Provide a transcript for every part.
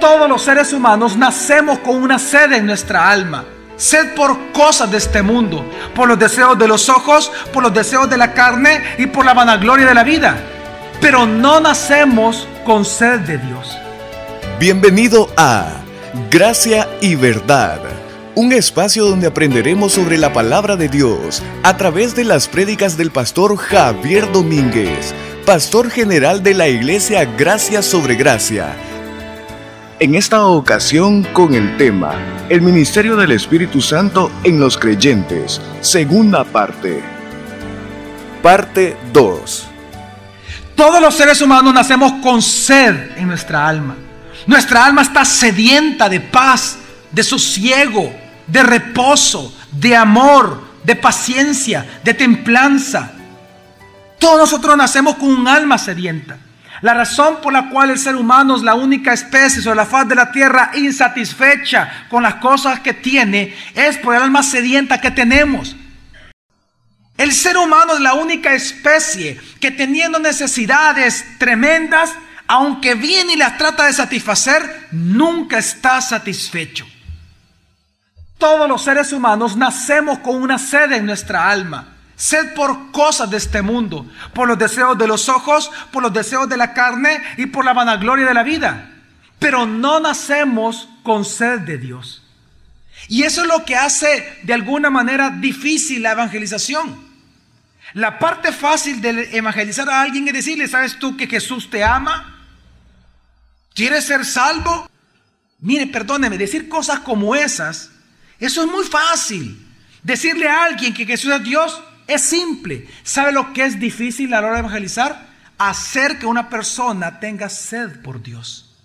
Todos los seres humanos nacemos con una sed en nuestra alma. Sed por cosas de este mundo, por los deseos de los ojos, por los deseos de la carne y por la vanagloria de la vida. Pero no nacemos con sed de Dios. Bienvenido a Gracia y Verdad, un espacio donde aprenderemos sobre la palabra de Dios a través de las prédicas del pastor Javier Domínguez, pastor general de la iglesia Gracia sobre Gracia en esta ocasión con el tema El Ministerio del Espíritu Santo en los creyentes, segunda parte. Parte 2. Todos los seres humanos nacemos con sed en nuestra alma. Nuestra alma está sedienta de paz, de sosiego, de reposo, de amor, de paciencia, de templanza. Todos nosotros nacemos con un alma sedienta. La razón por la cual el ser humano es la única especie sobre la faz de la tierra insatisfecha con las cosas que tiene es por el alma sedienta que tenemos. El ser humano es la única especie que teniendo necesidades tremendas, aunque viene y las trata de satisfacer, nunca está satisfecho. Todos los seres humanos nacemos con una sed en nuestra alma. Sed por cosas de este mundo, por los deseos de los ojos, por los deseos de la carne y por la vanagloria de la vida. Pero no nacemos con sed de Dios. Y eso es lo que hace de alguna manera difícil la evangelización. La parte fácil de evangelizar a alguien es decirle, ¿sabes tú que Jesús te ama? ¿Quieres ser salvo? Mire, perdóneme, decir cosas como esas, eso es muy fácil. Decirle a alguien que Jesús es Dios, es simple. ¿Sabe lo que es difícil a la hora de evangelizar? Hacer que una persona tenga sed por Dios.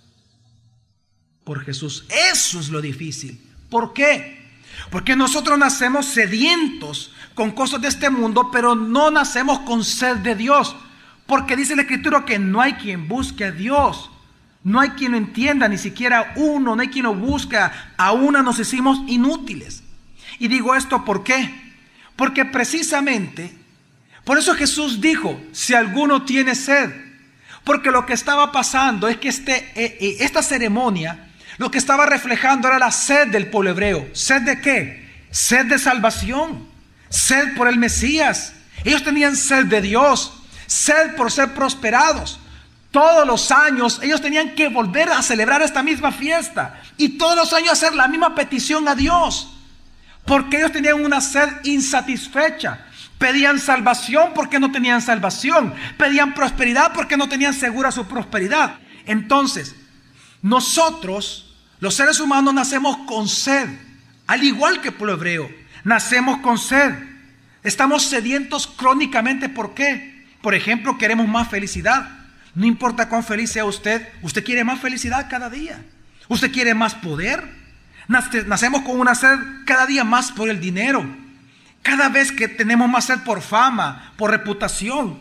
Por Jesús. Eso es lo difícil. ¿Por qué? Porque nosotros nacemos sedientos con cosas de este mundo, pero no nacemos con sed de Dios. Porque dice la Escritura que no hay quien busque a Dios. No hay quien lo entienda, ni siquiera uno, no hay quien lo. A una nos hicimos inútiles. Y digo esto ¿por qué? Porque precisamente, por eso Jesús dijo, si alguno tiene sed, porque lo que estaba pasando es que este, eh, eh, esta ceremonia, lo que estaba reflejando era la sed del pueblo hebreo. ¿Sed de qué? Sed de salvación, sed por el Mesías. Ellos tenían sed de Dios, sed por ser prosperados. Todos los años ellos tenían que volver a celebrar esta misma fiesta y todos los años hacer la misma petición a Dios. Porque ellos tenían una sed insatisfecha. Pedían salvación porque no tenían salvación. Pedían prosperidad porque no tenían segura su prosperidad. Entonces, nosotros, los seres humanos, nacemos con sed. Al igual que el pueblo hebreo, nacemos con sed. Estamos sedientos crónicamente. ¿Por qué? Por ejemplo, queremos más felicidad. No importa cuán feliz sea usted, usted quiere más felicidad cada día. Usted quiere más poder. Nacemos con una sed cada día más por el dinero. Cada vez que tenemos más sed por fama, por reputación,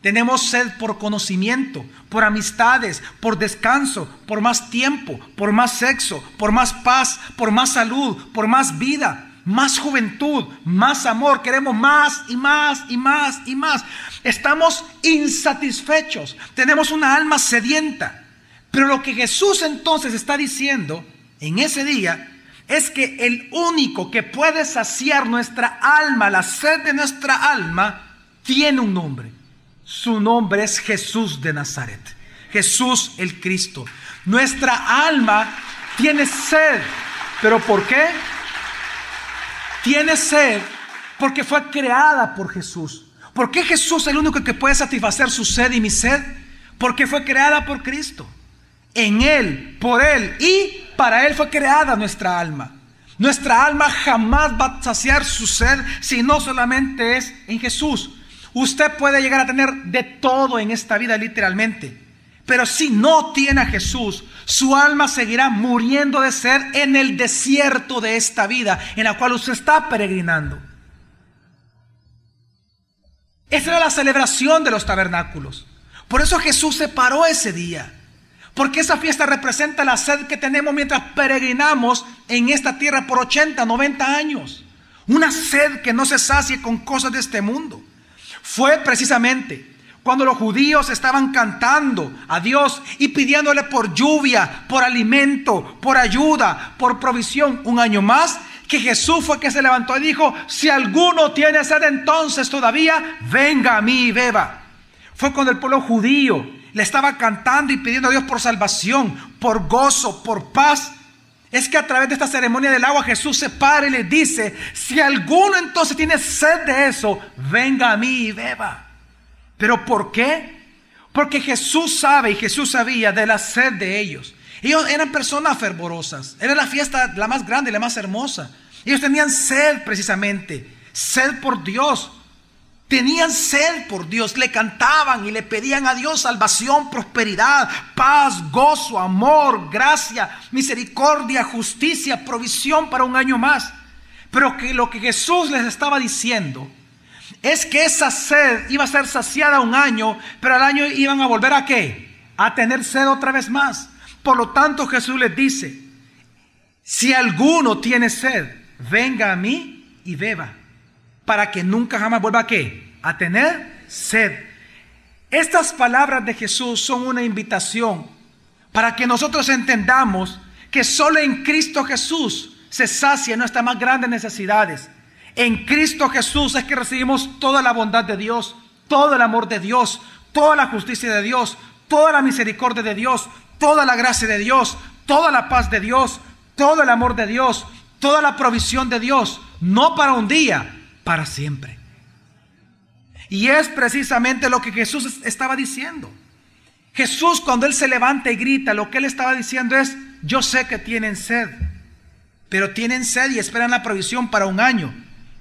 tenemos sed por conocimiento, por amistades, por descanso, por más tiempo, por más sexo, por más paz, por más salud, por más vida, más juventud, más amor. Queremos más y más y más y más. Estamos insatisfechos. Tenemos una alma sedienta. Pero lo que Jesús entonces está diciendo en ese día es que el único que puede saciar nuestra alma, la sed de nuestra alma, tiene un nombre. Su nombre es Jesús de Nazaret. Jesús el Cristo. Nuestra alma tiene sed. ¿Pero por qué? Tiene sed porque fue creada por Jesús. ¿Por qué Jesús es el único que puede satisfacer su sed y mi sed? Porque fue creada por Cristo. En Él, por Él y para Él fue creada nuestra alma. Nuestra alma jamás va a saciar su sed si no solamente es en Jesús. Usted puede llegar a tener de todo en esta vida literalmente. Pero si no tiene a Jesús, su alma seguirá muriendo de sed en el desierto de esta vida en la cual usted está peregrinando. Esa era la celebración de los tabernáculos. Por eso Jesús se paró ese día. Porque esa fiesta representa la sed que tenemos mientras peregrinamos en esta tierra por 80, 90 años. Una sed que no se sacie con cosas de este mundo. Fue precisamente cuando los judíos estaban cantando a Dios y pidiéndole por lluvia, por alimento, por ayuda, por provisión, un año más, que Jesús fue que se levantó y dijo, si alguno tiene sed entonces todavía, venga a mí y beba. Fue cuando el pueblo judío le estaba cantando y pidiendo a Dios por salvación, por gozo, por paz. Es que a través de esta ceremonia del agua Jesús se para y le dice, si alguno entonces tiene sed de eso, venga a mí y beba. ¿Pero por qué? Porque Jesús sabe y Jesús sabía de la sed de ellos. Ellos eran personas fervorosas. Era la fiesta la más grande y la más hermosa. Ellos tenían sed precisamente. Sed por Dios. Tenían sed por Dios, le cantaban y le pedían a Dios salvación, prosperidad, paz, gozo, amor, gracia, misericordia, justicia, provisión para un año más. Pero que lo que Jesús les estaba diciendo es que esa sed iba a ser saciada un año, pero al año iban a volver a qué? A tener sed otra vez más. Por lo tanto Jesús les dice, si alguno tiene sed, venga a mí y beba para que nunca jamás vuelva a qué? A tener sed. Estas palabras de Jesús son una invitación para que nosotros entendamos que solo en Cristo Jesús se sacia nuestras más grandes necesidades. En Cristo Jesús es que recibimos toda la bondad de Dios, todo el amor de Dios, toda la justicia de Dios, toda la misericordia de Dios, toda la gracia de Dios, toda la paz de Dios, todo el amor de Dios, toda la provisión de Dios, no para un día, para siempre. Y es precisamente lo que Jesús estaba diciendo. Jesús cuando Él se levanta y grita, lo que Él estaba diciendo es, yo sé que tienen sed, pero tienen sed y esperan la provisión para un año,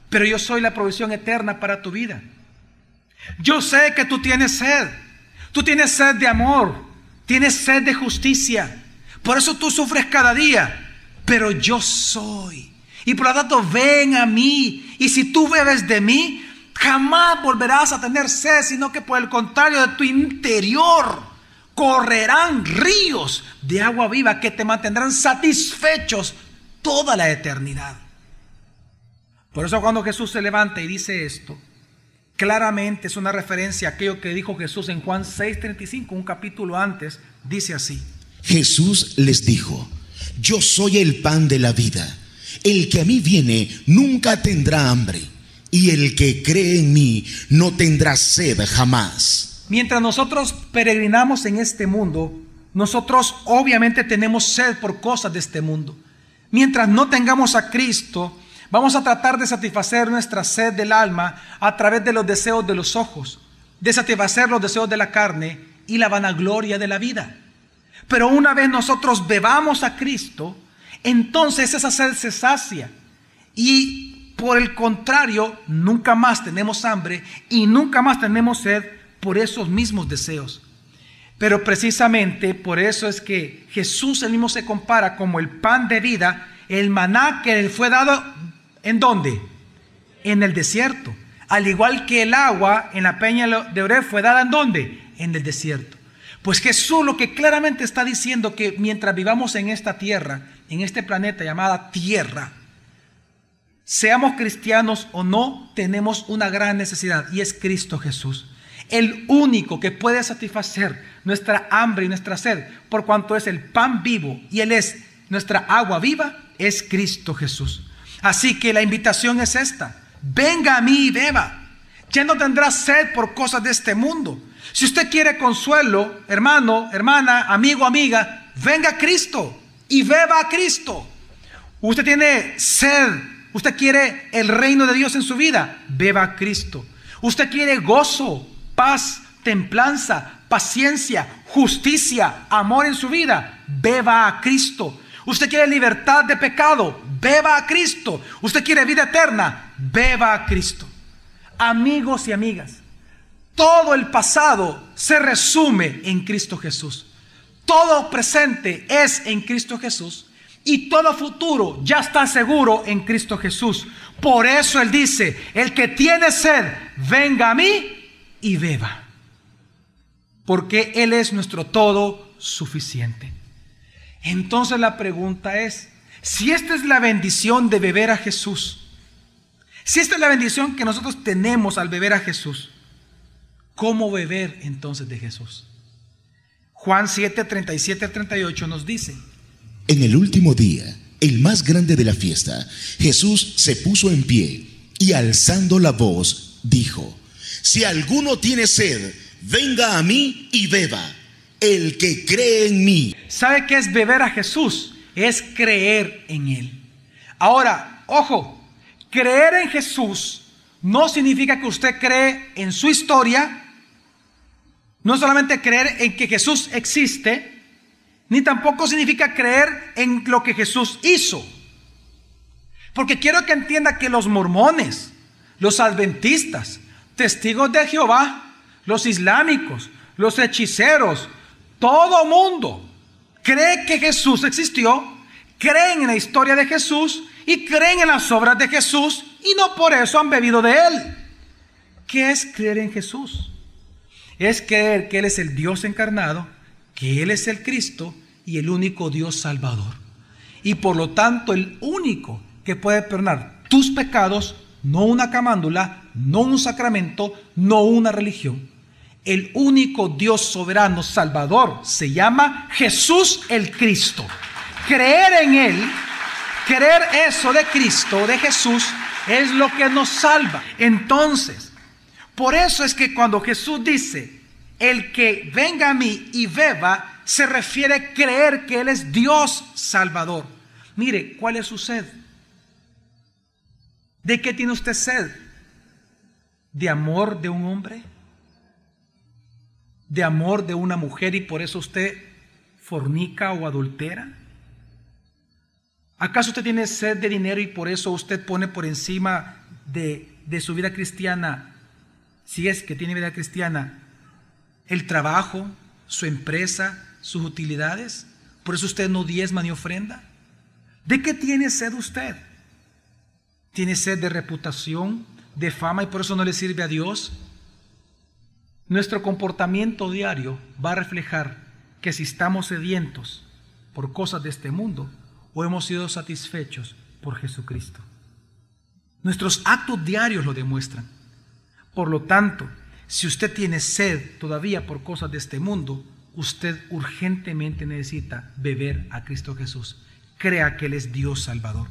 pero yo soy la provisión eterna para tu vida. Yo sé que tú tienes sed, tú tienes sed de amor, tienes sed de justicia, por eso tú sufres cada día, pero yo soy y por lo tanto, ven a mí. Y si tú bebes de mí, jamás volverás a tener sed, sino que por el contrario de tu interior correrán ríos de agua viva que te mantendrán satisfechos toda la eternidad. Por eso cuando Jesús se levanta y dice esto, claramente es una referencia a aquello que dijo Jesús en Juan 6:35, un capítulo antes, dice así. Jesús les dijo, yo soy el pan de la vida. El que a mí viene nunca tendrá hambre, y el que cree en mí no tendrá sed jamás. Mientras nosotros peregrinamos en este mundo, nosotros obviamente tenemos sed por cosas de este mundo. Mientras no tengamos a Cristo, vamos a tratar de satisfacer nuestra sed del alma a través de los deseos de los ojos, de satisfacer los deseos de la carne y la vanagloria de la vida. Pero una vez nosotros bebamos a Cristo, entonces esa sed se sacia. Y por el contrario, nunca más tenemos hambre y nunca más tenemos sed por esos mismos deseos. Pero precisamente por eso es que Jesús el mismo se compara como el pan de vida, el maná que le fue dado en dónde? En el desierto. Al igual que el agua en la peña de Oreb fue dada en dónde? En el desierto. Pues Jesús lo que claramente está diciendo que mientras vivamos en esta tierra, en este planeta llamada Tierra, seamos cristianos o no, tenemos una gran necesidad y es Cristo Jesús. El único que puede satisfacer nuestra hambre y nuestra sed, por cuanto es el pan vivo y Él es nuestra agua viva, es Cristo Jesús. Así que la invitación es esta. Venga a mí y beba. Ya no tendrá sed por cosas de este mundo. Si usted quiere consuelo, hermano, hermana, amigo, amiga, venga a Cristo y beba a Cristo. Usted tiene sed, usted quiere el reino de Dios en su vida, beba a Cristo. Usted quiere gozo, paz, templanza, paciencia, justicia, amor en su vida, beba a Cristo. Usted quiere libertad de pecado, beba a Cristo. Usted quiere vida eterna, beba a Cristo. Amigos y amigas, todo el pasado se resume en Cristo Jesús. Todo presente es en Cristo Jesús y todo futuro ya está seguro en Cristo Jesús. Por eso Él dice, el que tiene sed, venga a mí y beba. Porque Él es nuestro todo suficiente. Entonces la pregunta es, si esta es la bendición de beber a Jesús, si esta es la bendición que nosotros tenemos al beber a Jesús, ¿Cómo beber entonces de Jesús? Juan 7, 37 38 nos dice. En el último día, el más grande de la fiesta, Jesús se puso en pie y alzando la voz, dijo, si alguno tiene sed, venga a mí y beba. El que cree en mí. ¿Sabe qué es beber a Jesús? Es creer en Él. Ahora, ojo, creer en Jesús no significa que usted cree en su historia, no solamente creer en que Jesús existe, ni tampoco significa creer en lo que Jesús hizo. Porque quiero que entienda que los mormones, los adventistas, testigos de Jehová, los islámicos, los hechiceros, todo mundo cree que Jesús existió, creen en la historia de Jesús y creen en las obras de Jesús y no por eso han bebido de Él. ¿Qué es creer en Jesús? Es creer que Él es el Dios encarnado, que Él es el Cristo y el único Dios salvador. Y por lo tanto el único que puede perdonar tus pecados no una camándula, no un sacramento, no una religión. El único Dios soberano salvador se llama Jesús el Cristo. Creer en Él, creer eso de Cristo, de Jesús, es lo que nos salva. Entonces, por eso es que cuando Jesús dice, el que venga a mí y beba, se refiere a creer que Él es Dios salvador. Mire, ¿cuál es su sed? ¿De qué tiene usted sed? ¿De amor de un hombre? ¿De amor de una mujer y por eso usted fornica o adultera? ¿Acaso usted tiene sed de dinero y por eso usted pone por encima de, de su vida cristiana, si es que tiene vida cristiana, el trabajo, su empresa, sus utilidades? ¿Por eso usted no diezma ni ofrenda? ¿De qué tiene sed usted? tiene sed de reputación, de fama y por eso no le sirve a Dios, nuestro comportamiento diario va a reflejar que si estamos sedientos por cosas de este mundo o hemos sido satisfechos por Jesucristo. Nuestros actos diarios lo demuestran. Por lo tanto, si usted tiene sed todavía por cosas de este mundo, usted urgentemente necesita beber a Cristo Jesús. Crea que Él es Dios Salvador.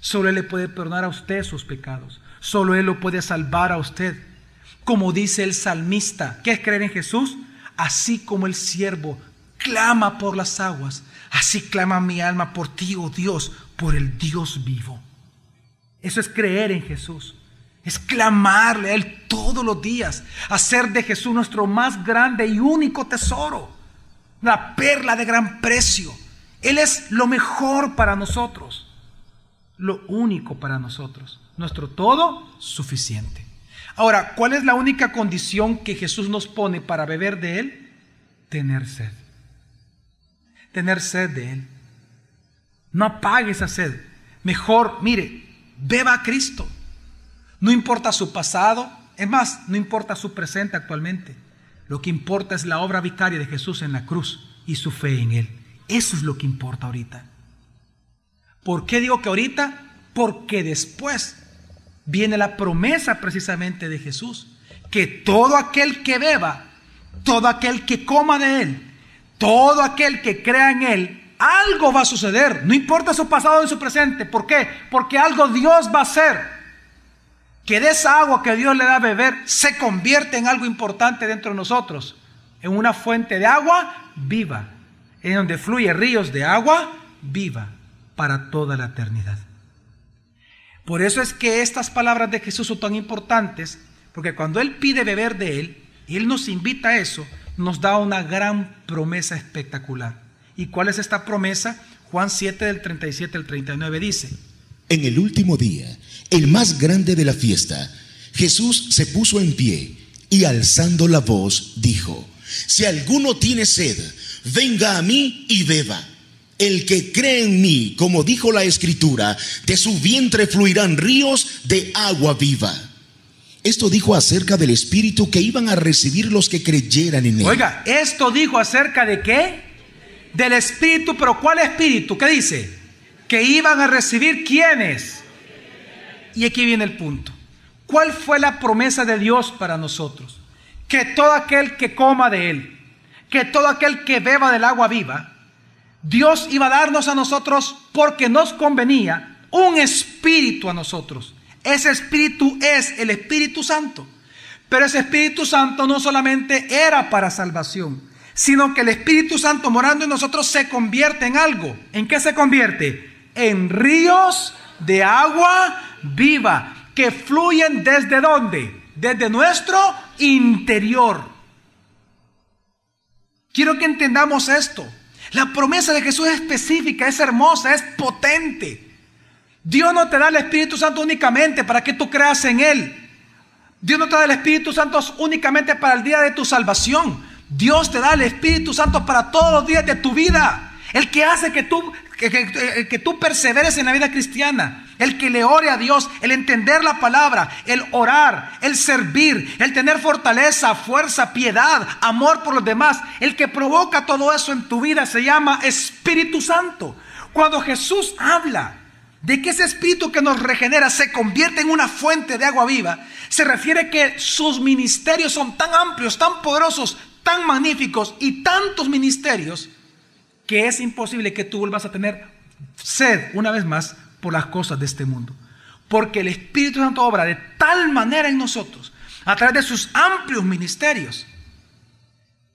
Solo Él le puede perdonar a usted sus pecados. Solo Él lo puede salvar a usted. Como dice el salmista, ¿qué es creer en Jesús? Así como el siervo clama por las aguas, así clama mi alma por ti, oh Dios, por el Dios vivo. Eso es creer en Jesús. Es clamarle a Él todos los días, hacer de Jesús nuestro más grande y único tesoro, la perla de gran precio. Él es lo mejor para nosotros lo único para nosotros, nuestro todo suficiente. Ahora, ¿cuál es la única condición que Jesús nos pone para beber de Él? Tener sed. Tener sed de Él. No apague esa sed. Mejor, mire, beba a Cristo. No importa su pasado, es más, no importa su presente actualmente. Lo que importa es la obra vicaria de Jesús en la cruz y su fe en Él. Eso es lo que importa ahorita. ¿Por qué digo que ahorita? Porque después viene la promesa precisamente de Jesús, que todo aquel que beba, todo aquel que coma de Él, todo aquel que crea en Él, algo va a suceder, no importa su pasado ni su presente. ¿Por qué? Porque algo Dios va a hacer. Que de esa agua que Dios le da a beber se convierte en algo importante dentro de nosotros, en una fuente de agua viva, en donde fluye ríos de agua viva para toda la eternidad. Por eso es que estas palabras de Jesús son tan importantes, porque cuando Él pide beber de Él, y Él nos invita a eso, nos da una gran promesa espectacular. ¿Y cuál es esta promesa? Juan 7 del 37 al 39 dice, En el último día, el más grande de la fiesta, Jesús se puso en pie y alzando la voz dijo, Si alguno tiene sed, venga a mí y beba. El que cree en mí, como dijo la escritura, de su vientre fluirán ríos de agua viva. Esto dijo acerca del espíritu que iban a recibir los que creyeran en él. Oiga, esto dijo acerca de qué? Del espíritu, pero ¿cuál espíritu? ¿Qué dice? Que iban a recibir quiénes. Y aquí viene el punto. ¿Cuál fue la promesa de Dios para nosotros? que todo aquel que coma de él, que todo aquel que beba del agua viva, Dios iba a darnos a nosotros porque nos convenía un espíritu a nosotros. Ese espíritu es el Espíritu Santo. Pero ese Espíritu Santo no solamente era para salvación, sino que el Espíritu Santo morando en nosotros se convierte en algo. ¿En qué se convierte? En ríos de agua viva que fluyen desde dónde? Desde nuestro interior. Quiero que entendamos esto. La promesa de Jesús es específica, es hermosa, es potente. Dios no te da el Espíritu Santo únicamente para que tú creas en Él. Dios no te da el Espíritu Santo únicamente para el día de tu salvación. Dios te da el Espíritu Santo para todos los días de tu vida. El que hace que tú, que, tú perseveres en la vida cristiana. El que le ore a Dios, el entender la palabra, el orar, el servir, el tener fortaleza, fuerza, piedad, amor por los demás. El que provoca todo eso en tu vida se llama Espíritu Santo. Cuando Jesús habla de que ese espíritu que nos regenera se convierte en una fuente de agua viva, se refiere que sus ministerios son tan amplios, tan poderosos, tan magníficos y tantos ministerios que es imposible que tú vuelvas a tener sed una vez más por las cosas de este mundo. Porque el Espíritu Santo obra de tal manera en nosotros, a través de sus amplios ministerios,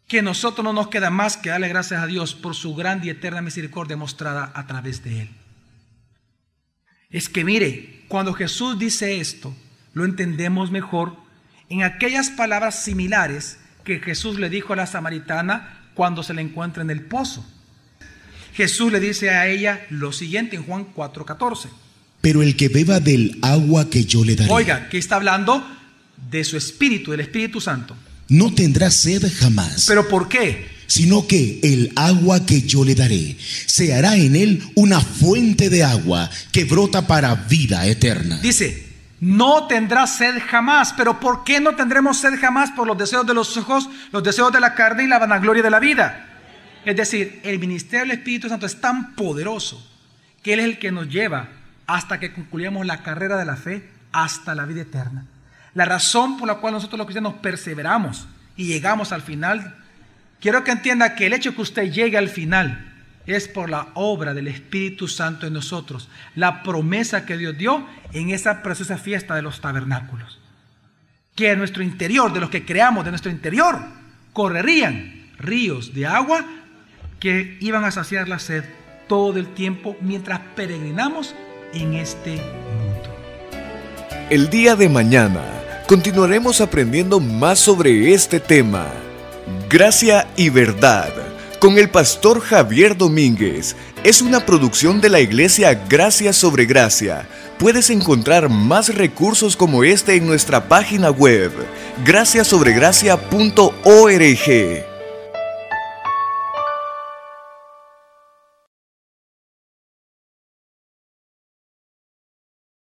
que nosotros no nos queda más que darle gracias a Dios por su grande y eterna misericordia mostrada a través de Él. Es que mire, cuando Jesús dice esto, lo entendemos mejor en aquellas palabras similares que Jesús le dijo a la samaritana cuando se le encuentra en el pozo. Jesús le dice a ella lo siguiente en Juan 4:14. Pero el que beba del agua que yo le daré. Oiga, que está hablando de su espíritu, del Espíritu Santo. No tendrá sed jamás. ¿Pero por qué? sino que el agua que yo le daré se hará en él una fuente de agua que brota para vida eterna. Dice, no tendrá sed jamás, pero ¿por qué no tendremos sed jamás? Por los deseos de los ojos, los deseos de la carne y la vanagloria de la vida. Es decir, el ministerio del Espíritu Santo es tan poderoso que Él es el que nos lleva hasta que concluyamos la carrera de la fe hasta la vida eterna. La razón por la cual nosotros los cristianos perseveramos y llegamos al final Quiero que entienda que el hecho que usted llegue al final es por la obra del Espíritu Santo en nosotros, la promesa que Dios dio en esa preciosa fiesta de los tabernáculos. Que en nuestro interior, de los que creamos de nuestro interior, correrían ríos de agua que iban a saciar la sed todo el tiempo mientras peregrinamos en este mundo. El día de mañana continuaremos aprendiendo más sobre este tema. Gracia y Verdad con el pastor Javier Domínguez es una producción de la iglesia Gracia sobre Gracia. Puedes encontrar más recursos como este en nuestra página web, graciasobregracia.org.